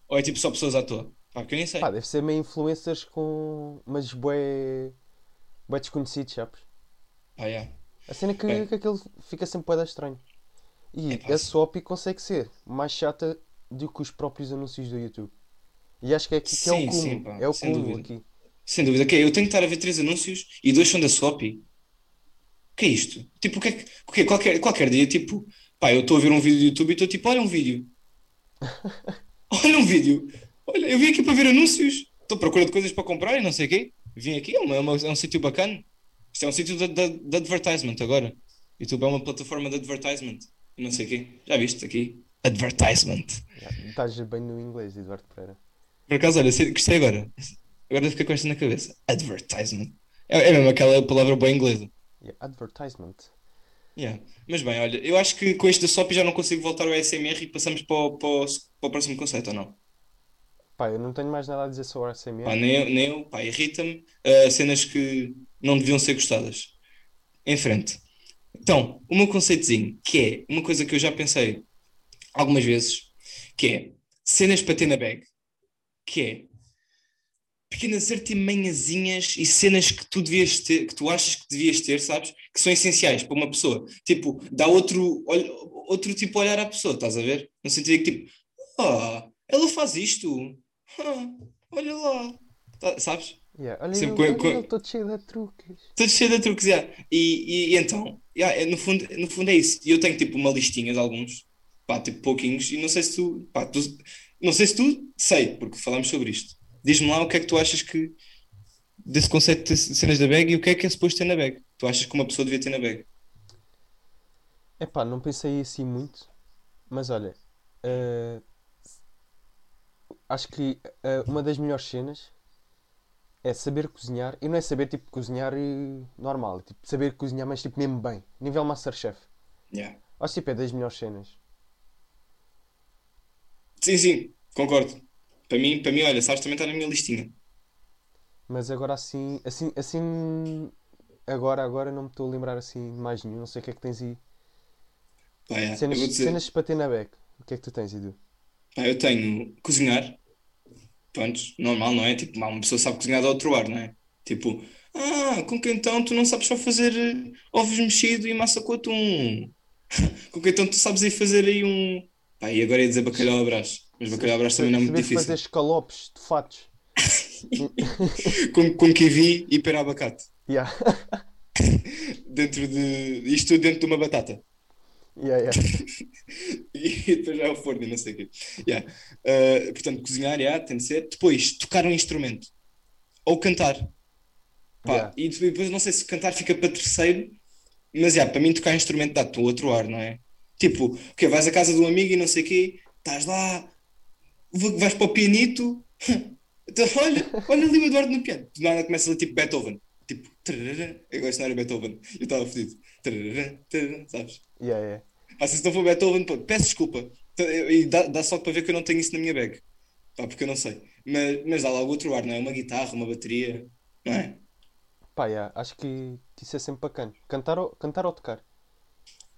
Ou é tipo só pessoas à toa. Pá, que eu nem sei. Pá, deve ser meio influencers com. Mas bué. bué desconhecidos, sabes? Pá, yeah. A cena é que, Bem. que aquilo fica sempre bué da estranho. E Epá, a sim. SOP consegue ser mais chata do que os próprios anúncios do YouTube. E acho que é aqui que é o Sim, cúmulo. sim, pá, é o cúmulo aqui. Sem dúvida. Ok, eu tenho que estar a ver três anúncios e dois são da Swap. O que é isto? Tipo, o que é que. quê? Qualquer, qualquer dia, tipo, pá, eu estou a ver um vídeo do YouTube e estou tipo, olha um vídeo. Olha um vídeo. Olha, eu vim aqui para ver anúncios. Estou à procura de coisas para comprar e não sei o quê. Vim aqui, é, uma- é uma- é um sítio bacana. Isto é um sítio de, de, de advertisement agora. YouTube é uma plataforma de advertisement. Não sei o quê. Já viste aqui? Advertisement. Já, Estás bem no inglês, Eduardo Pereira. Por acaso, olha, gostei agora. Agora fiquei com esta na cabeça. Advertisement. É, é mesmo aquela palavra boa inglesa. Yeah, advertisement. Yeah. Mas bem, olha, eu acho que com este da SOP já não consigo voltar ao ASMR e passamos para o, para o, para o próximo conceito, ou não? Pá, eu não tenho mais nada a dizer sobre a ASMR. Pá, nem eu, nem eu, pá, irrita-me ah, cenas que não deviam ser gostadas. Em frente. Então, o meu conceitozinho, que é uma coisa que eu já pensei algumas vezes, que é cenas para ter na bag, que é pequenas artimanhazinhas e cenas que tu devias ter, que tu achas que devias ter, sabes? Que são essenciais para uma pessoa. Tipo, dá outro, outro tipo olhar à pessoa, estás a ver? No sentido que tipo, ah, ela faz isto. Olha lá. Tá- sabes? Yeah, Olha, Sempre ele, com- olha todo cheio de truques. Tudo cheio de truques, yeah. E, e, e então, yeah, é, no fundo, no fundo é isso. E eu tenho tipo uma listinha de alguns pá, tipo pouquinhos, e não sei se tu, pá, tu, não sei se tu, sei, porque falámos sobre isto. Diz-me lá o que é que tu achas que, desse conceito de cenas da bag e o que é que é suposto ter na bag. Tu achas que uma pessoa devia ter na bag? Epá, não pensei assim muito, mas olha, eh, acho que eh, uma das melhores cenas é saber cozinhar, e não é saber tipo cozinhar eh, normal, é, tipo saber cozinhar, mas tipo mesmo bem, nível Masterchef. Yeah. Acho tipo, é das melhores cenas. Sim, sim, concordo. Para mim, para mim, olha, sabes, também está na minha listinha. Mas agora assim, assim, assim, agora, agora não me estou a lembrar assim de mais nenhum, não sei o que é que tens aí. Pá, yeah, eu Cenas, dizer, cenas para ter na beca. O que é que tu tens, Edu? pá, eu tenho cozinhar, pronto, normal, não é? Tipo, uma pessoa sabe cozinhar de outro ar, não é? Tipo, ah, com que então tu não sabes só fazer eh, ovos mexidos e massa com atum? Com que então tu sabes aí fazer aí um. Pá, e agora ia dizer bacalhau à Brás, mas bacalhau à Brás também não é muito Saber fazer difícil. escalopes de fatos. Com, com kiwi e pera abacate. Yeah. Dentro de. Isto tudo dentro de uma batata. Yeah, yeah. E depois já é o forno e não sei o quê. Yeah. Uh, portanto, cozinhar, yeah, tem de ser. Depois, tocar um instrumento. Ou cantar. Pá, Yeah. E depois não sei se cantar fica para terceiro, mas yeah, para mim tocar instrumento dá-te um outro ar, não é? Tipo, ok, vais à casa de um amigo e não sei o quê, estás lá, vais para o pianito, então, olha, olha ali o Eduardo no piano. Do nada começa ali tipo Beethoven. Tipo, tarará. eu gosto de não era Beethoven, eu estava fedido. Tarará, tarará, Sabes? Yeah, yeah. Ah, se não for Beethoven, pô, peço desculpa. E dá, dá só para ver que eu não tenho isso na minha bag. Pá, porque eu não sei. Mas, mas dá logo outro ar, não é? Uma guitarra, uma bateria, não é? Pá, yeah, acho que, que isso é sempre bacana. Cantar ou, cantar ou tocar.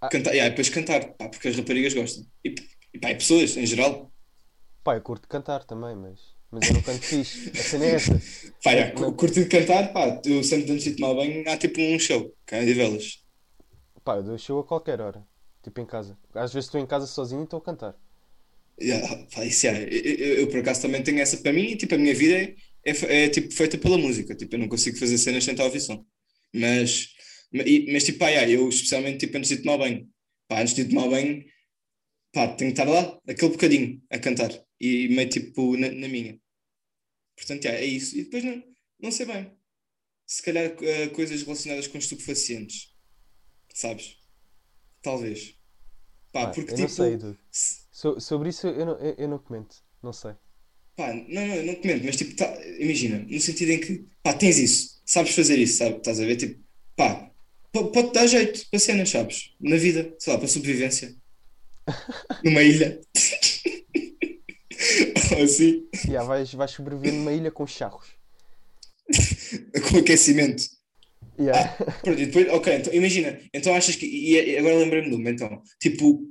Ah, Cantar, yeah, depois cantar, pá, porque as raparigas gostam. E, e pá, e pessoas, em geral. pá, eu curto cantar também, mas, mas eu não canto fixe. A cena é essa. Pá, não- curto de cantar, pá, eu sempre antes de tomar banho, há tipo um show, cá de velas. pá, eu dou show a qualquer hora. Tipo em casa. Às vezes estou em casa sozinho e estou a cantar. Yeah, pá, isso, yeah, eu, eu- eu, por acaso também tenho essa para mim, e tipo, a minha vida é, é, é, tipo feita pela música, tipo, eu não consigo fazer cenas sem estar a ouvir som. Mas, ma- mas tipo, pá, yeah, eu especialmente tipo, antes de tomar banho, pá, antes de tomar banho, pá, tenho que estar lá, aquele bocadinho, a cantar, e meio tipo na, na minha. Portanto, yeah, é isso. E depois não, não sei bem, se calhar eh, coisas relacionadas com estupefacientes, sabes? Talvez. Pá, Pá, porque tipo. sei, se- So- sobre isso eu não, eu, eu não comento. Não sei. Pá, não, não, eu não comento, mas tipo, tá, imagina, no sentido em que, pá, tens isso, sabes fazer isso, sabe? Estás a ver? Tipo, pá, po- pode dar jeito para cenas, sabes? Na vida, sei lá, para sobrevivência, numa ilha, assim, Yeah, vais, vais sobreviver numa ilha com charros. com aquecimento. Yeah. E depois, ok, então imagina, então achas que, e, agora lembrei-me de uma, então, tipo,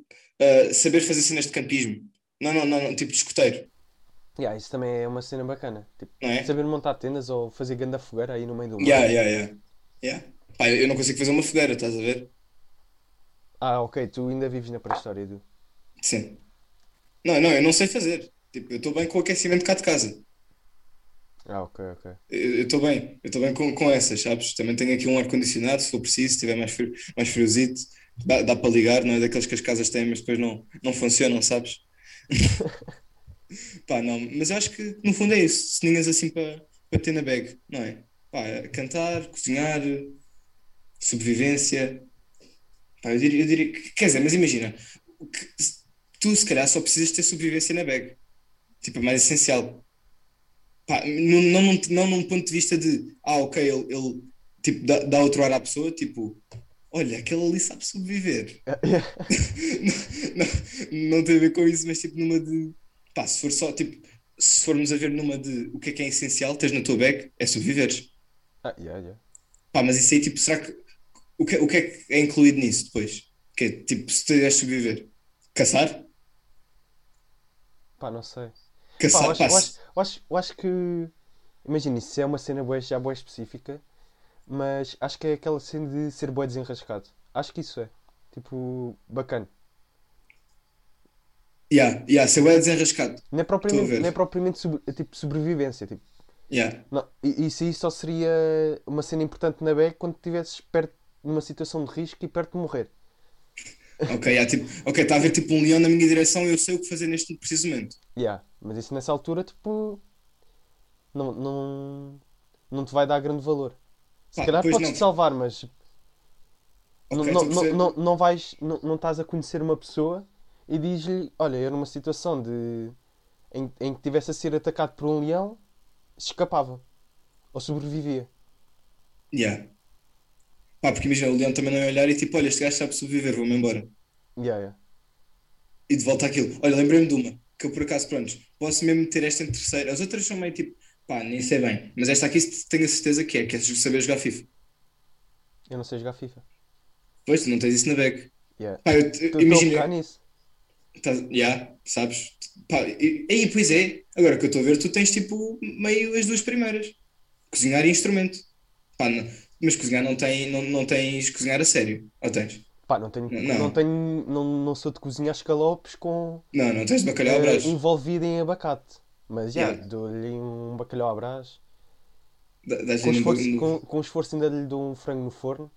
ah, saber fazer cenas de campismo. Não, não, não, não, tipo de escoteiro, Yeah, isso também é uma cena bacana. Tipo, é? saber montar tendas ou fazer ganda fogueira aí no meio do mar. Yeah, yeah, yeah. Yeah. Pá, eu eu não consigo fazer uma fogueira, estás a ver? Ah, ok, tu ainda vives na pré-história, Edu. Sim. Não, não, eu não sei fazer. Tipo, eu estou bem com o aquecimento cá de casa. Ah, ok, ok. Eu estou bem, eu estou bem com, com essas, sabes? Também tenho aqui um ar-condicionado, se for preciso, se tiver mais frio, mais friozito, dá, dá para ligar, não é daqueles que as casas têm, mas depois não, não funcionam, sabes? Pá, não, mas acho que no fundo é isso, ceninhas assim para para ter na bag, não é? Pá, cantar, cozinhar, sobrevivência. Pá, eu diria, eu diria que, quer dizer, mas imagina, tu se calhar só precisas ter sobrevivência na bag, tipo, é mais essencial. Pá, não, não, num- não num ponto de vista de, ah, ok, ele, ele, tipo, dá, dá outro ar à pessoa, tipo, olha, aquele ali sabe sobreviver. Não, não, não tem a ver com isso, mas tipo, numa de, pá, se for só, tipo, se formos a ver numa de o que é que é essencial, tens na tua bag, é sobreviveres. Ah, yeah, yeah. Pá, mas isso aí, tipo, será que, o que, o que é que é incluído nisso depois? Que é, tipo, se tu de sobreviver, caçar? Pá, não sei. Pá, eu acho, eu acho, eu acho, eu acho que. Imagina, isso é uma cena bué, já boa específica, mas acho que é aquela cena de ser bué desenrascado. Acho que isso é. Tipo, bacana. yeah, yeah, se eu é desenrascado, Não é propriamente, não é ver. propriamente sobre- é tipo sobrevivência. Tipo, Yeah. não, e- isso aí só seria uma cena importante na BEC quando estivesses perto numa situação de risco e perto de morrer. Ok, há, tipo, ok, está a haver tipo um leão na minha direção e eu sei o que fazer neste preciso momento. Yeah. Mas isso nessa altura, tipo, não, não, não te vai dar grande valor. Se Pá, calhar podes te salvar, mas não, Ok, não, não, não, não vais, não, não estás a conhecer uma pessoa e diz-lhe, olha, eu numa situação de em, em que tivesse a ser atacado por um leão, escapava ou sobrevivia. Yeah. Pá, porque imagina, o leão também não ia olhar e tipo, olha, este gajo sabe sobreviver, vou-me embora. Yeah, yeah. E de volta àquilo. Olha, lembrei-me de uma, que eu por acaso, pronto, posso mesmo meter esta em terceira. As outras são meio tipo, pá, nem sei bem. Mas esta aqui tenho a certeza que é, que é saber jogar FIFA. Eu não sei jogar FIFA. Pois, tu não tens isso na bag. Yeah. Pá, eu, a imagina, focar nisso. Tá, já, sabes? Pá, e, e, pois é, agora que eu estou a ver, tu tens tipo meio as duas primeiras: cozinhar e instrumento. Pá, não- mas cozinhar não, tem, não, não tens cozinhar a sério, ou tens? Pá, não tenho, Não. não tenho, não, não sou de cozinhar escalopes com Não, não tens bacalhau à eh, envolvido em abacate. Mas já, Yeah. dou-lhe um bacalhau à brás. Dá- dás-lhe Com no- esforço, com, com esforço ainda lhe dou um frango no forno.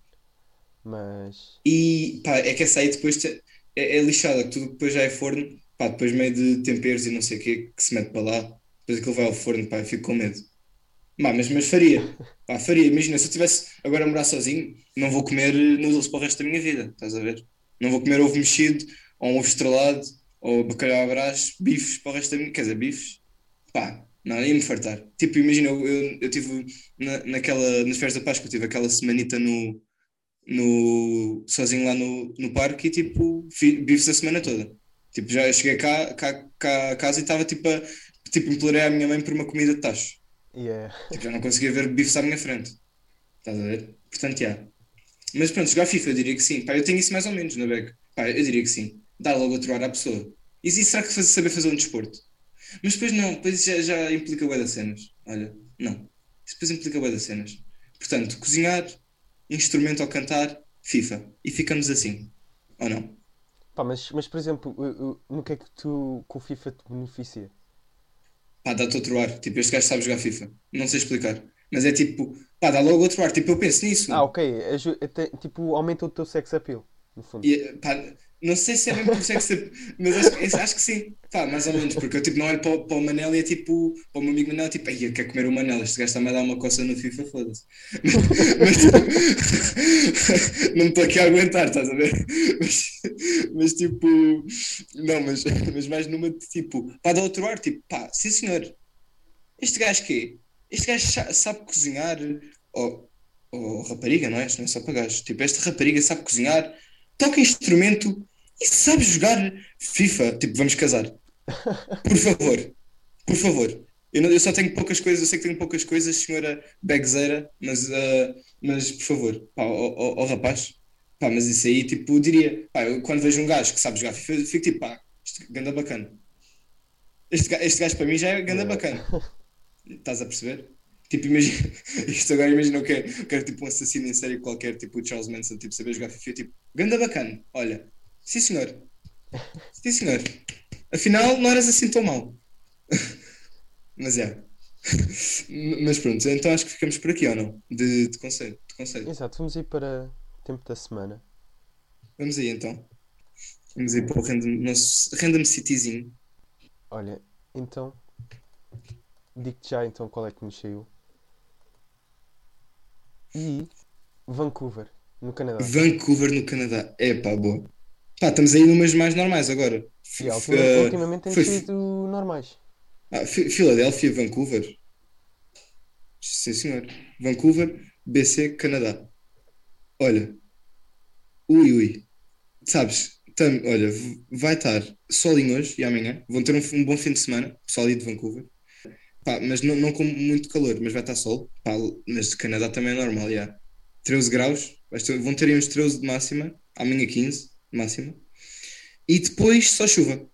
Mas. E pá, é que essa aí depois te- é, é lixada, que tudo depois já é forno, pá, depois meio de temperos e não sei o quê que se mete para lá, depois aquilo vai ao forno, pá, eu fico com medo. Pá, mas, mas faria, pá, faria. Imagina, se eu tivesse agora a morar sozinho, não vou comer noodles para o resto da minha vida, estás a ver? Não vou comer ovo mexido, ou um ovo estrelado, ou bacalhau à brás, bifes para o resto da minha, quer dizer, bifes, pá, não, ia-me fartar. Tipo, imagina, eu, eu, eu tive na, naquela, nas férias da Páscoa, eu tive aquela semanita no no, sozinho lá no, no parque e tipo, bifes a semana toda. Tipo, já cheguei cá, cá, cá a casa e estava tipo a, tipo, implorei à minha mãe por uma comida de tacho. Yeah. Tipo, já não conseguia ver bifes à minha frente. Estás a ver? Portanto, já. Mas pronto, jogar FIFA eu diria que sim. Pá, eu tenho isso mais ou menos na bag. Pá, eu diria que sim. Dar logo outro ar à pessoa. E isso será que faz- saber fazer um desporto? Mas depois não, depois já, já implica bué das cenas. Olha, não. Isso depois implica bué das cenas. Portanto, cozinhar, instrumento ao cantar, FIFA. E ficamos assim. Ou não? Pá, mas, mas por exemplo, no que é que tu com o FIFA te beneficia? Pá, dá-te outro ar. Tipo, este gajo sabe jogar FIFA. Não sei explicar. Mas é tipo, pá, dá logo outro ar. Tipo, eu penso nisso. Ah, ok. aju- até- tipo, aumenta o teu sex appeal, no fundo. E, pá, não sei se é bem por sexo, mas acho, acho que sim. Pá, mais ou menos, porque eu tipo, não olho para, para o Manel e é tipo, para o meu amigo Manel, é tipo, ai, eu quero comer o Manel, este gajo está-me a dar uma coça no FIFA, foda-se. Mas, não me estou aqui a aguentar, estás a ver? Mas, mas, tipo, não, mas, mas mais numa de tipo, pá, dá outro ar, tipo, pá, sim senhor, este gajo quê? Este gajo sa- sabe cozinhar, ou rapariga, não é? Isto não é só para gajos. Tipo, esta rapariga sabe cozinhar, toca instrumento e sabe jogar FIFA. Tipo, vamos casar. Por favor, por favor. Eu, não- eu só tenho poucas coisas, eu sei que tenho poucas coisas, senhora Begzeira, mas, ah, mas por favor, pá, ó, rapaz, pá, mas isso aí, tipo, eu diria, pá, eu quando vejo um gajo que sabe jogar FIFA, eu fico tipo, pá, isto ganda bacana. Este, este gajo para mim já é ganda bacana. Estás a perceber? Tipo, imagina, isto agora imagina que é, o que é tipo um assassino em série qualquer, tipo o Charles Manson, tipo, saber jogar FIFA, tipo, ganda bacana, olha, sim senhor, sim senhor, afinal não eras assim tão mau. Mas é. Mas pronto, então acho que ficamos por aqui ou não? De, de conselho, de conselho. Exato, vamos ir para tempo da semana. Vamos aí então. Vamos aí para o random, nosso random cityzinho. Olha, então, digo-te já então qual é que nos saiu. E Vancouver, no Canadá. Vancouver no Canadá. É pá, boa. Pá, estamos aí numas mais normais agora. F- E ultimamente, ultimamente têm sido normais. Ah, Fi- Filadélfia, Vancouver. Sim, senhor. Vancouver, BC, Canadá. Olha. Ui, ui. Sabes, tam- olha, vai estar solinho hoje e amanhã. Vão ter um, um bom fim de semana, pessoal aí de Vancouver. Pá, mas não, não com muito calor, mas vai estar sol. Pá, mas de Canadá também é normal, já. 13 graus. Vão ter aí uns 13 de máxima. Amanhã 15 de máxima. E depois só chuva.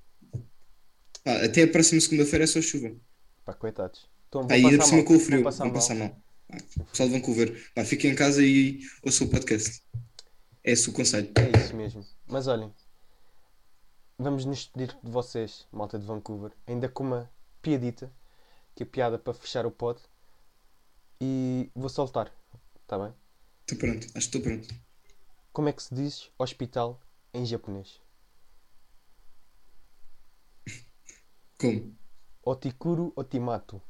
Pá, até a próxima segunda-feira é só chuva. Pá, coitados. Então, Pá, e ainda por passar cima com o vão frio, passar vão mal. passar mal. Pá, pessoal de Vancouver, pá, fiquem em casa e ouçam o podcast. É esse o conselho. É isso mesmo. Mas olhem, vamos nos despedir de vocês, malta de Vancouver, ainda com uma piadita, que é piada para fechar o pod. E vou soltar, está bem? Estou pronto, acho que estou pronto. Como é que se diz hospital em japonês? Como? Otikuro Otimato.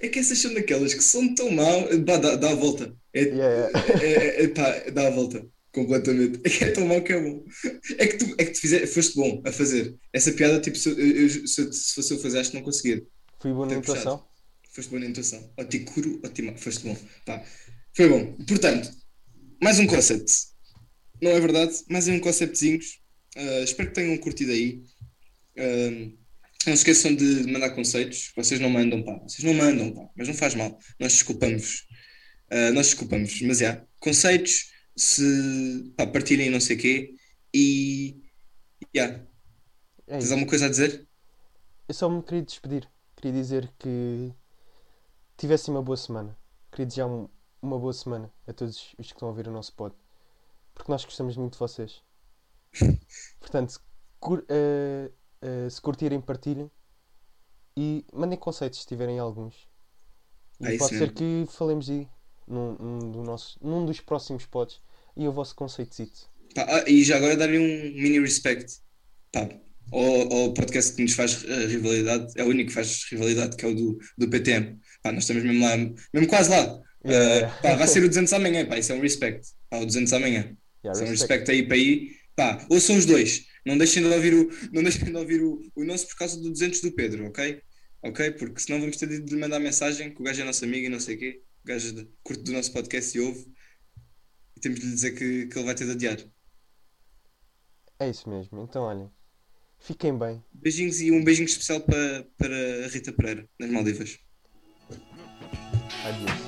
É que essas são daquelas que são tão mal. Pá, dá, dá a volta. É, Yeah. é, é- é- pá, dá a volta. Completamente. É que é tão mau que é bom. É que tu, é que tu fizer, foste bom a fazer. Essa piada, tipo, se, eu- eu- se, se fosse eu fazer, acho que não conseguia. Fui bom na natação? Foste bom na intuação. Otikuro, otima. Foste bom. Pá. Foi bom. Portanto, mais um concept. Não é verdade? Mais um conceptzinhos. Ah, espero que tenham curtido aí. Ah, não se esqueçam de mandar conceitos. Vocês não mandam, pá. Vocês não mandam, pá. Mas não faz mal. Nós desculpamos-vos. Ah, nós desculpamos. Mas, já. Conceitos, se... Pá, partilhem não sei o quê. E... Já. É Tens alguma coisa a dizer? Eu só me queria despedir. Queria dizer que tivessem uma boa semana. Queria desejar um- uma boa semana a todos os que estão a ouvir o nosso pod. Porque nós gostamos muito de vocês. Portanto, cur- eh, eh, se curtirem, partilhem. E mandem conceitos se tiverem alguns. E É pode ser que falemos aí num, num do nosso, num dos próximos pods. E o vosso conceitozito. Ah, e já agora dar-lhe um mini respect pá, ao, ao podcast que nos faz eh, rivalidade, é o único que faz rivalidade, que é o do, do PTM. Pá, nós estamos mesmo lá, mesmo quase lá. Yeah. Eh, pá, vai ser o 200 amanhã, pá, isso é um respect. Pá, o 200 amanhã. Yeah, Isso é um respect. respect aí para aí. Pá, ouçam os dois. Não deixem de ouvir o, não deixem de ouvir o, o nosso por causa do 200 do Pedro, ok? Ok? Porque senão vamos ter de lhe mandar mensagem que o gajo é nosso amigo e não sei o quê. O gajo de- curte do nosso podcast e ouve. E temos de lhe dizer que, que ele vai ter de adiar. É isso mesmo. Então, olhem. Fiquem bem. Beijinhos e um beijinho especial para, para a Rita Pereira, nas Maldivas. À bientôt.